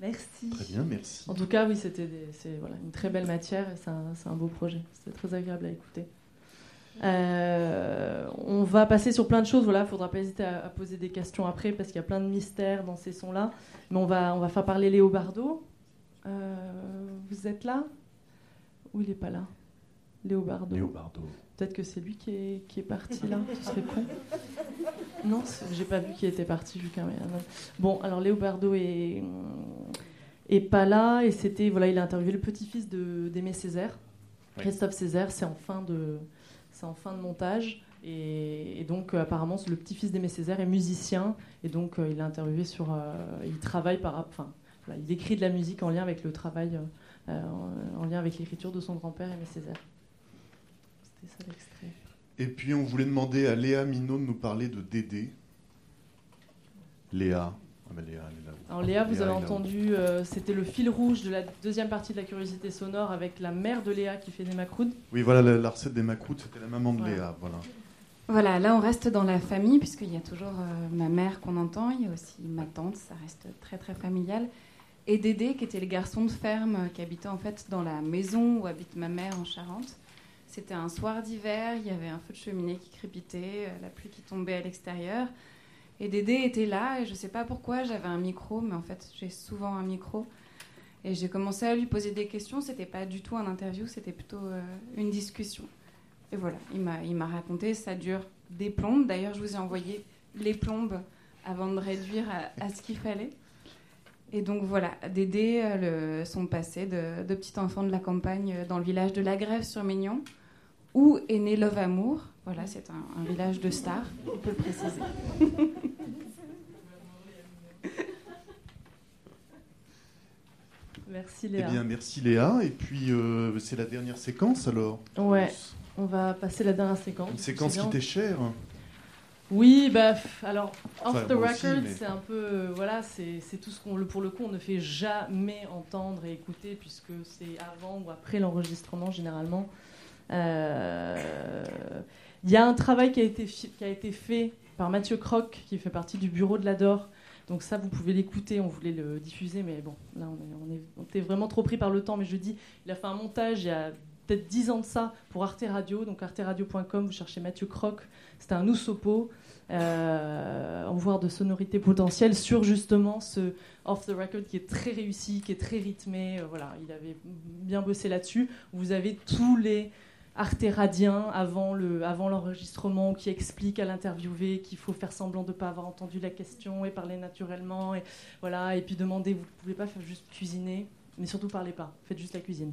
Merci.
Très bien, merci.
En tout cas, oui, c'était des- c'est voilà, une très belle matière et c'est un, c'est un beau projet. C'était très agréable à écouter. Euh, on va passer sur plein de choses. Voilà, faudra pas hésiter à, à poser des questions après parce qu'il y a plein de mystères dans ces sons-là. Mais on va, on va faire parler Léo Bardot. Euh, vous êtes là? Ou il est pas là? Léo Bardot.
Léo Bardot.
Peut-être que c'est lui qui est, qui est parti là. Ce serait con. Non, j'ai pas vu qui était parti. Bon, alors Léo Bardot est, est pas là et c'était voilà, il a interviewé le petit-fils de d'Aimé Césaire,
Oui.
Christophe Césaire. C'est en fin de en fin de montage et, et donc euh, apparemment le petit-fils d'Aimé Césaire est musicien et donc euh, il a interviewé sur euh, il travaille par enfin voilà, il écrit de la musique en lien avec le travail en, en lien avec l'écriture de son grand-père Aimé Césaire. C'était ça l'extrait.
Et puis on voulait demander à Léa Minot de nous parler de Dédé. Léa. Ah ben Léa, elle est là.
Alors Léa, vous
Léa
avez entendu, euh, c'était le fil rouge de la deuxième partie de la curiosité sonore avec la mère de Léa qui fait des macroudes.
Oui, voilà, la, la recette des macroutes, c'était la maman de. Léa. Voilà.
Voilà, là on reste dans la famille puisqu'il y a toujours euh, ma mère qu'on entend, il y a aussi ma tante, ça reste très très familial. Et Dédé qui était le garçon de ferme euh, qui habitait en fait dans la maison où habite ma mère en Charente. C'était un soir d'hiver, il y avait un feu de cheminée qui crépitait, euh, la pluie qui tombait à l'extérieur. Et Dédé était là, et je ne sais pas pourquoi, j'avais un micro, mais en fait, j'ai souvent un micro. Et j'ai commencé à lui poser des questions. C'était pas du tout un interview, c'était plutôt euh, une discussion. Et voilà, il m'a, raconté, ça dure des plombes. D'ailleurs, je vous ai envoyé les plombes avant de réduire à, ce qu'il fallait. Et donc voilà, Dédé, euh, le, son passé de, de petit enfant de la campagne dans le village de La Grève sur Mignon, où est né Love Amour? Voilà, c'est un, un village de stars, on peut le préciser.
Merci
Eh
Léa.
bien, merci Léa. Et puis, euh, c'est la dernière séquence alors
Ouais, on va passer la dernière séquence.
Une séquence qui t'est chère.
Oui, bah, alors, off
Enfin,
the record,
mais-
c'est un peu. euh, voilà, c'est c'est tout ce qu'on. le- Pour le coup, on ne fait jamais entendre et écouter, puisque c'est avant ou après l'enregistrement, généralement. Euh, Il y a un travail qui a, été, qui a été fait par Mathieu Croc, qui fait partie du bureau de l'Ador. Donc, ça, vous pouvez l'écouter. On voulait le diffuser, mais bon, là, on, est, était vraiment trop pris par le temps. Mais je dis, il a fait un montage il y a peut-être 10 ans de ça pour Arte Radio. Donc, arteradio.com, vous cherchez Mathieu Croc. C'était un Usopo, euh, en de sonorité potentielle sur justement ce off the record qui est très réussi, qui est très rythmé. Euh, voilà, il avait bien bossé là-dessus. Vous avez tous les artéradiens avant le avant l'enregistrement qui expliquent à l'interviewé qu'il faut faire semblant de ne pas avoir entendu la question et parler naturellement et voilà. Et puis demander vous ne pouvez pas faire juste cuisiner mais surtout parlez pas. Faites juste la cuisine.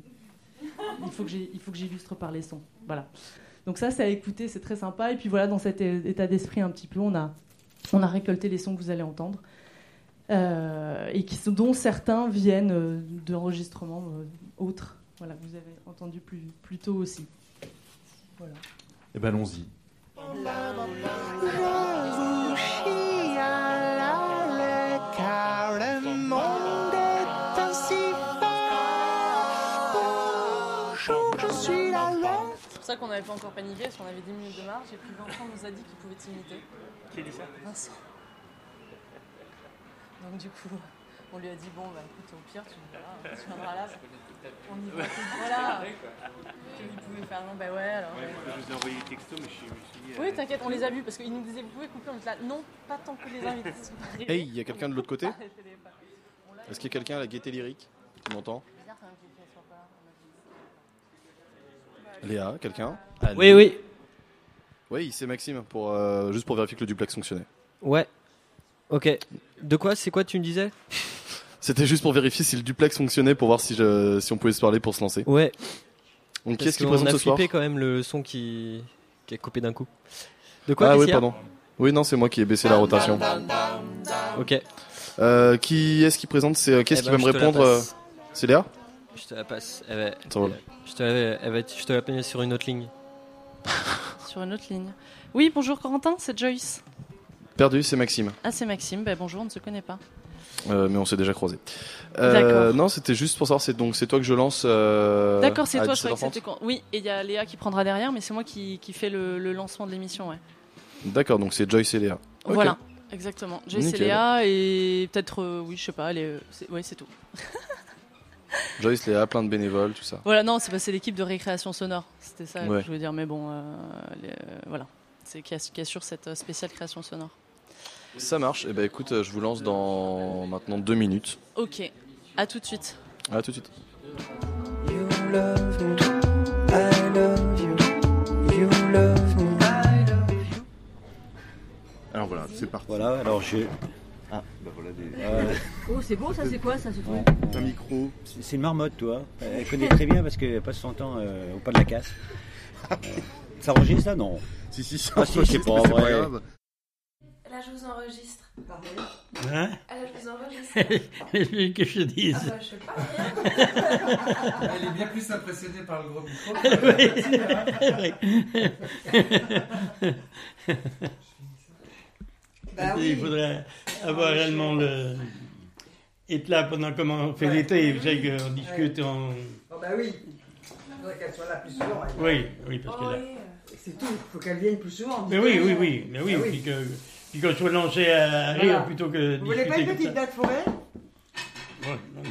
Il faut que j'ai- il faut que j'illustre par les sons. Voilà. Donc ça c'est à écouter c'est très sympa. Et puis voilà dans cet état d'esprit un petit peu on a on a récolté les sons que vous allez entendre euh, et qui dont certains viennent euh, d'enregistrements euh, autres voilà vous avez entendu plus plus tôt aussi voilà
Eh ben, allons-y.
car le monde est ainsi Bonjour, je suis la reine.
C'est pour ça qu'on n'avait pas encore paniqué, parce qu'on avait 10 minutes de marge, et puis Vincent nous a dit qu'il pouvait t'imiter.
Qui dit ça?
Vincent. Donc du coup, on lui a dit, bon, bah écoute, au pire, tu, voilà, tu viendras là. On y va. Voilà. Faire, non, bah ouais, alors...
Ouais,
ouais.
Je vous ai envoyé des textos, mais je suis. je
Oui,
euh,
t'inquiète, on les a vus, parce qu'ils nous disaient, vous pouvez couper, on était là, non, pas tant que les invités sont pas arrivés.
Hey, il y a quelqu'un de l'autre côté
les.
Est-ce qu'il y a quelqu'un à la gaieté lyrique qui m'entend
Bizarre quand même qu'il soit pas là.
Léa, quelqu'un
Oui, oui.
Oui, c'est Maxime, pour, euh, juste pour vérifier que le duplex fonctionnait.
Ouais. Ok. De quoi C'est quoi tu me disais?
C'était juste pour vérifier si le duplex fonctionnait, pour voir si, je, si on pouvait se parler pour se lancer.
Ouais.
Donc, qui
Parce
est-ce qui présente
a
ce soir
flippé quand même le son qui, qui est coupé d'un coup. De quoi
Ah
qu'est-ce
oui,
a
pardon. Oui, non, c'est moi qui ai baissé la rotation.
Ok.
Euh, qui est-ce qui présente C'est euh, Qu'est-ce
Eh
qui
ben,
va me répondre euh. C'est Léa
Je te la passe. Elle va,
roule.
je, te la, elle va, je te la passe sur une autre ligne.
Sur une autre ligne. Oui, bonjour Corentin, c'est Joyce.
Perdu, c'est Maxime.
Ah, c'est Maxime, bah, bonjour, on ne se connaît pas.
Euh, mais on s'est déjà croisés. Euh, non, c'était juste pour savoir, c'est donc c'est toi que je lance. euh,
D'accord, c'est toi, je croyais que
17h30.
c'était quand. Oui, et il y a Léa qui prendra derrière, mais c'est moi qui, qui fais le, le lancement de l'émission, ouais.
D'accord, donc c'est Joyce et Léa.
Voilà, exactement. Joyce et
Nickel.
Léa, et peut-être, oui, je sais pas, les, c'est, ouais, c'est tout.
Joyce, Léa, plein de bénévoles, tout ça.
Voilà, non, c'est, l'équipe de récréation sonore, c'était ça
Ouais.
que je voulais dire, mais bon, les- voilà. C'est qui, ass- qui assure cette spéciale création sonore.
Ça marche. Et ben écoute, euh, je vous lance dans maintenant deux minutes.
Ok, à tout de suite.
À tout de suite.
You love me, I love you. You love me, I love you.
Alors voilà, c'est parti.
Voilà, alors je. Ah, bah voilà des.
Oh, c'est beau, ça, c'est quoi, ça, ce truc
Un micro. C'est une marmotte, toi. Elle connaît très bien parce qu'elle passe son temps euh, au pas de la casse. Euh, ça enregistre ça Non?
Si, si, ça
Ah, si, c'est pas
pas
vrai.
grave.
Là, je vous enregistre.
Hein
Ah, là, je vous enregistre.
Qu'est-ce que je dise
Ah, bah, je sais pas.
Elle est bien plus impressionnée par le gros micro.
Bah oui.
Il faudrait avoir réellement le. être là pendant comment on fait l'été. Vous savez qu'on discute en.
Oh, bah oui. Il faudrait qu'elle soit là plus souvent. elle.
Oui, oui, parce que là.
C'est tout, il faut qu'elle vienne plus souvent.
Mais oui, oui, oui, mais oui,
Ah
puis que. Puis qu'on soit lancé à rire
Voilà.
plutôt que
Vous voulez pas une petite date forêt?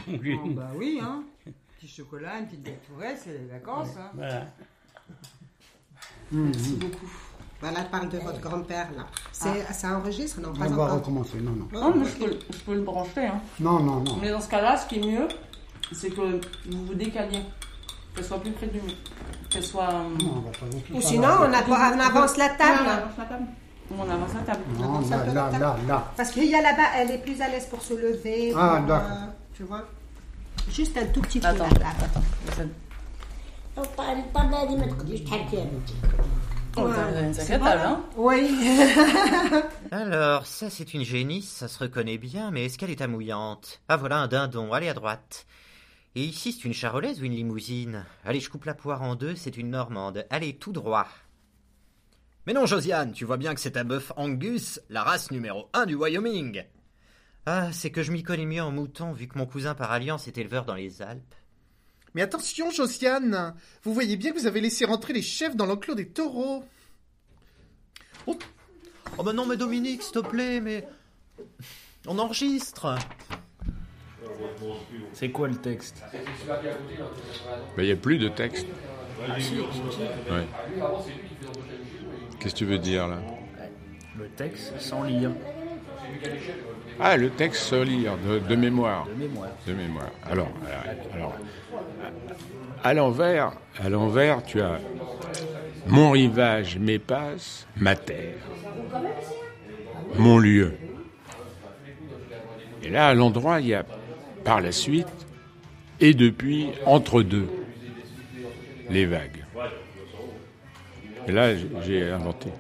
Non plus.
Oh, Bah oui, hein. Petit chocolat, une petite date forêt, c'est les vacances. Hein.
Voilà.
Merci beaucoup. Voilà, parle de votre grand-père là. C'est, Ça enregistre Non, pas
On va
encore.
recommencer, non, non.
Non, mais je peux, je peux le brancher. Hein.
Non, non, non.
Mais dans ce cas-là, ce qui est mieux, c'est que vous vous décaliez. Qu'elle soit plus près du mur. Qu'elle soit. euh,
Ou sinon, on, a- on avance la table.
Non, on avance la table. On avance la table.
Non, là, là,
être-
là, là.
Parce qu'il y a là-bas, elle est plus à l'aise pour se lever.
Ah, d'accord.
euh, tu vois Juste un tout petit peu.
Attends,
là.
Oh, hein
Oui.
Alors, ça c'est une génisse, ça se reconnaît bien, mais est-ce qu'elle est amouillante Ah voilà un dindon, allez à droite. Et ici c'est une charolaise ou une limousine? Allez, je coupe la poire en deux, c'est une normande. Allez, tout droit. Mais non, Josiane, tu vois bien que c'est un bœuf Angus, la race numéro un du Wyoming. Ah, c'est que je m'y connais mieux en mouton, vu que mon cousin par alliance est éleveur dans les Alpes.
Mais attention, Josiane Vous voyez bien que vous avez laissé rentrer les chefs dans l'enclos des taureaux.
Oh, oh bah non, mais Dominique, s'il te plaît, mais... On enregistre
C'est quoi le texte?
Il n'y a plus de texte. Ouais. Qu'est-ce que tu veux dire là
Le texte sans lire.
Ah, le texte sans lire, de, de mémoire.
De mémoire.
De mémoire. Alors, alors, alors, à l'envers, à l'envers, tu as mon rivage m'épasse, ma terre, mon lieu. Et là, à l'endroit, il y a par la suite et depuis entre deux les vagues. Et là, j'ai- inventé.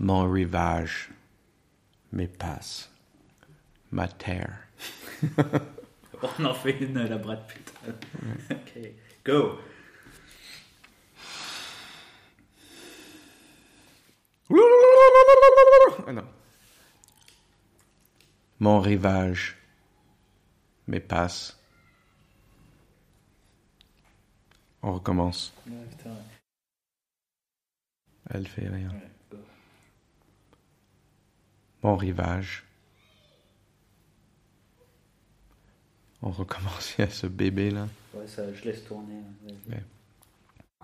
Mon rivage m'épasse. Ma terre.
On en fait une à la Brad Pitt. ok, go.
Ah non. Mon rivage m'épasse. On recommence. Elle fait rien. Mon rivage. On recommence. Il y a ce bébé là.
Ouais, ça, je laisse tourner. hein.
Ouais.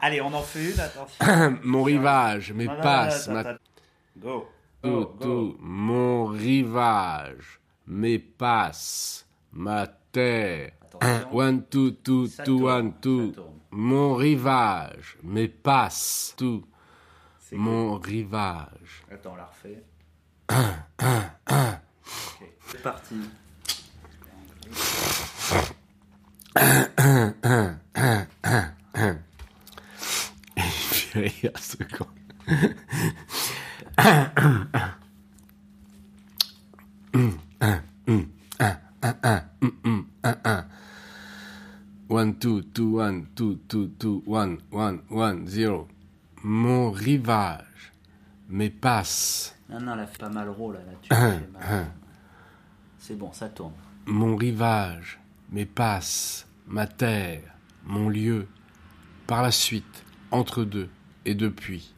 Allez, on en fait une, attention.
Mon rivage
Non, non, non,
m'épasse,
attends,
ma-
attends. Go.
Tout,
Go,
tout, mon rivage m'épasse ma terre. One, two, two,
Ça
two,
tourne,
one, two. Mon rivage m'épasse tout. Mon rivage.
Attends, on la refait.
Un, un, un.
C'est parti.
Un, un, un, un, un, un. Et puis il y a ce con. Un, un, un. Un, un, un, un, hum, hum, un, un. One, two, two, one, two, two, two, one, one, one, zero. Mon rivage m'épasse.
Non, non, elle a fait pas mal rôle, là. C'est bon, ça tourne.
Mon rivage m'épasse, ma terre, mon lieu, par la suite, entre deux et depuis.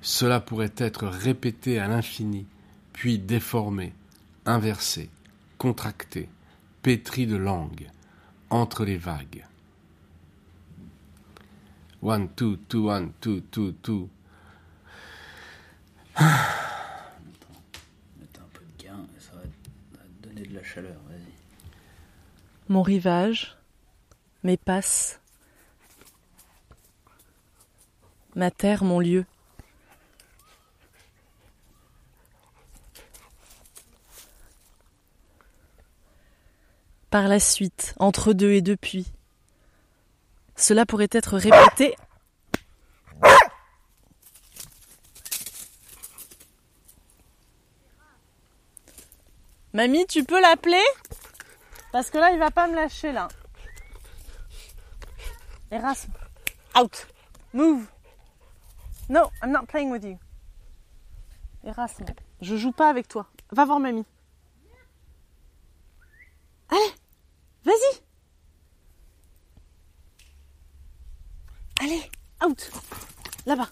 Cela pourrait être répété à l'infini, puis déformé, inversé, contracté, pétri de langue, entre les vagues. One, two, two, one, two, two, two.
Mettre un peu de gain, ça va, ça va te donner de la chaleur, vas-y.
Mon rivage m'épasse. Ma terre, mon lieu. Par la suite, entre deux et depuis. Cela pourrait être répété. Mamie, tu peux l'appeler? Parce que là, il va pas me lâcher là. Erasme. Out. Move. No, I'm not playing with you. Erasme, je joue pas avec toi. Va voir mamie. Allez, vas-y. Allez, out. Là-bas.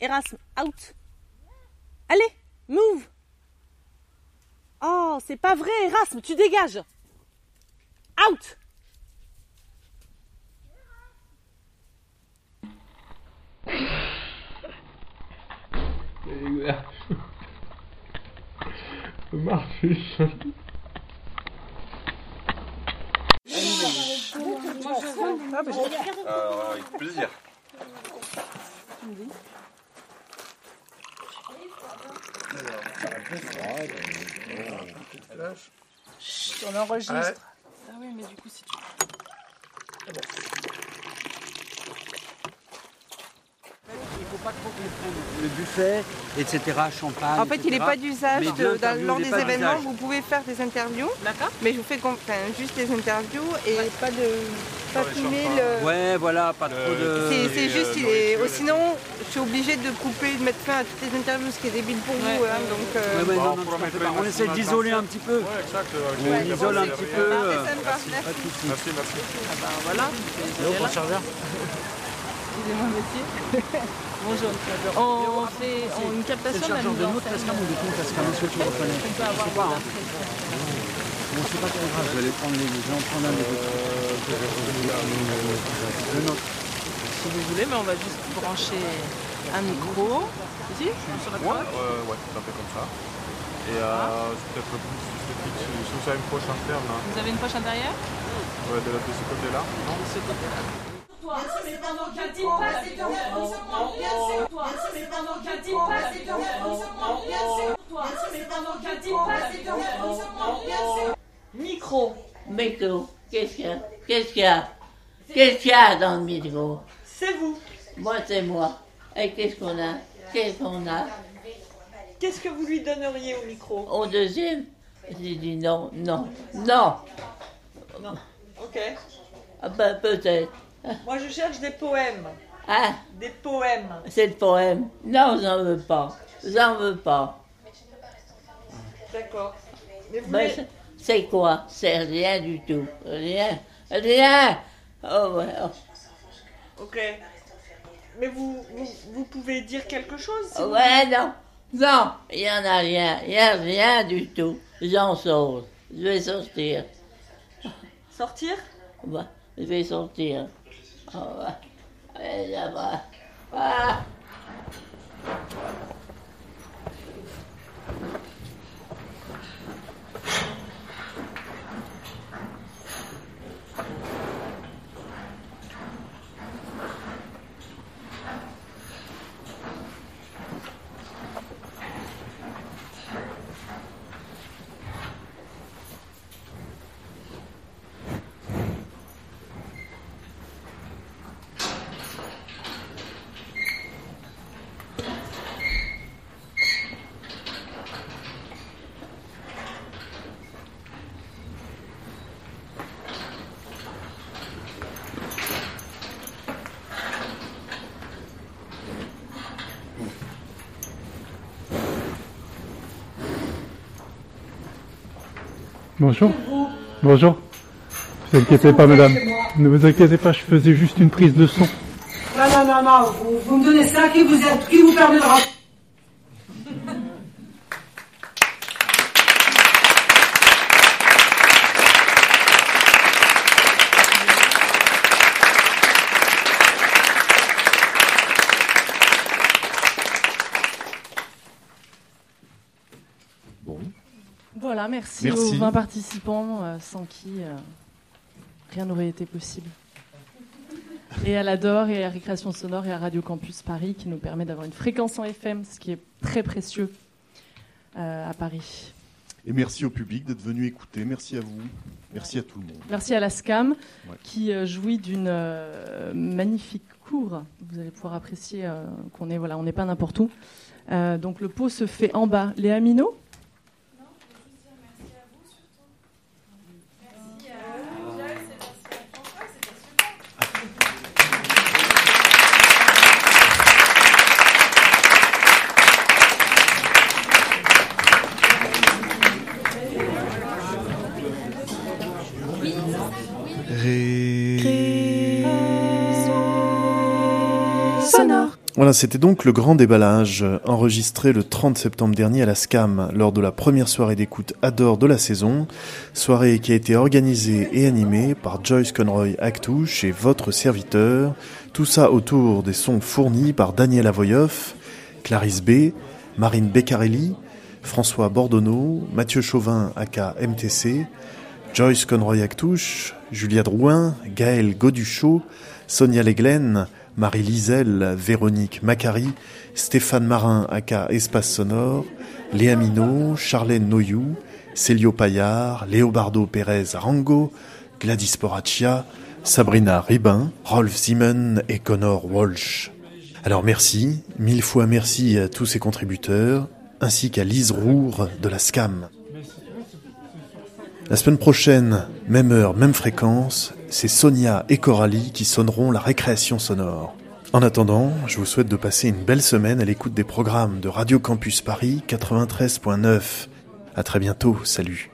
Erasme, out. Allez, move. Oh, c'est pas vrai, Erasme, tu dégages. Out.
Euh, avec plaisir.
On enregistre.
Ouais.
Ah oui, mais du coup, si tu...
Il faut pas trop confondre le buffet, etc., champagne.
En fait, il n'est pas d'usage de- lors des événements. Vous pouvez faire des interviews. Mais je vous fais enfin, juste des interviews et pas de pas filmer le.
Ouais, voilà, pas trop de.
C'est c'est juste, il est. oh, sinon, je suis obligée de couper, de mettre fin à toutes les interviews, ce qui est débile pour vous. hein, donc, euh,
Ouais, non, non. On essaie d'isoler un petit peu.
Ouais, exact.
On isole un petit peu.
Ah,
euh,
c'est sympa, merci.
Merci, merci.
Ah ben voilà.
Bon,
Excusez-moi, monsieur. Bonjour. On fait on- une captation de la mise
ou ton que tu reconnais Je
avoir
sais pas.
de la
Bon, c'est pas très grave, je vais aller prendre les. Je vais en prendre un des autres. Le nôtre.
Si vous voulez, mais on va juste brancher un micro. Ici, sur la
Ouais,
droite.
euh, ouais, tout à fait comme ça. Et euh, c'est peut-être plus si, si vous avez une poche interne. hein.
Vous avez une poche intérieure?
Ouais, de, de ce côté-là. Non?
De ce côté-là.
Bien sûr, mais pendant moque, bien sûr. Bien sûr, mais pendant moque, bien sûr. Bien sûr, mais pendant autre se moque, bien sûr.
Micro.
Micro, qu'est-ce qu'il y a? Qu'est-ce qu'il y a? Qu'est-ce qu'il y a dans le micro?
C'est vous.
Moi, c'est moi. Et qu'est-ce qu'on a? Qu'est-ce qu'on a?
Qu'est-ce que vous lui donneriez au micro?
Au deuxième? J'ai dit non, non, non.
Non. Ok.
Ah ben, peut-être.
Moi, je cherche des poèmes.
Ah,
Des poèmes.
c'est le poème. Non, j'en veux pas. J'en veux pas.
D'accord. Mais vous
Ben,
voulez-
c'est- c'est quoi? C'est rien du tout. Rien. Rien. Oh, ouais. oh.
Ok. Mais vous, vous, vous pouvez dire quelque chose si vous
Ouais, non. Non, il n'y en a rien. Il n'y a rien du tout. J'en sors. Je vais sortir.
Sortir?
Ouais, je vais sortir. Oh, ouais. Allez, là-bas. Ah.
Bonjour. Bonjour. Ne vous inquiétez pas, madame. Ne vous inquiétez pas, je faisais juste une prise de son.
Non, non, non, non, vous, vous me donnez ça qui vous, qui vous permet de rentrer.
Voilà, merci,
Merci.
aux 20 participants euh, sans qui euh, rien n'aurait été possible. Et à l'ADOR et à Récréation Sonore et à Radio Campus Paris qui nous permet d'avoir une fréquence en FM, ce qui est très précieux euh, à Paris.
Et merci au public d'être venu écouter. Merci à vous. Merci à tout le monde.
Merci à la SCAM
Ouais.
qui jouit d'une magnifique cour. Vous allez pouvoir apprécier qu'on est voilà, on n'est pas n'importe où. Donc le pot se fait en bas. Léa Minot?
Voilà, c'était donc le grand déballage, enregistré le 30 septembre dernier à la SCAM, lors de la première soirée d'écoute Adore de la saison, soirée qui a été organisée et animée par Joyce Conroy Actouche et votre serviteur, tout ça autour des sons fournis par Daniel Avoyoff, Clarisse B, Marine Beccarelli, François Bordonneau, Mathieu Chauvin aka MTC, Joyce Conroy Actouche, Julia Drouin, Gaël Goduchot, Sonia Leglen, Marie Lisel, Véronique Macari, Stéphane Marin aka Espace Sonore, Léa Minot, Charlène Noyou, Célio Paillard, Léobardo Pérez Arango, Gladys Poraccia, Sabrina Ribin, Rolf Simon et Connor Walsh. Alors merci, mille fois merci à tous ces contributeurs, ainsi qu'à Lise Roure de la SCAM. La semaine prochaine, même heure, même fréquence, c'est Sonia et Coralie qui sonneront la récréation sonore. En attendant, je vous souhaite de passer une belle semaine à l'écoute des programmes de Radio Campus Paris 93.9. À très bientôt, salut.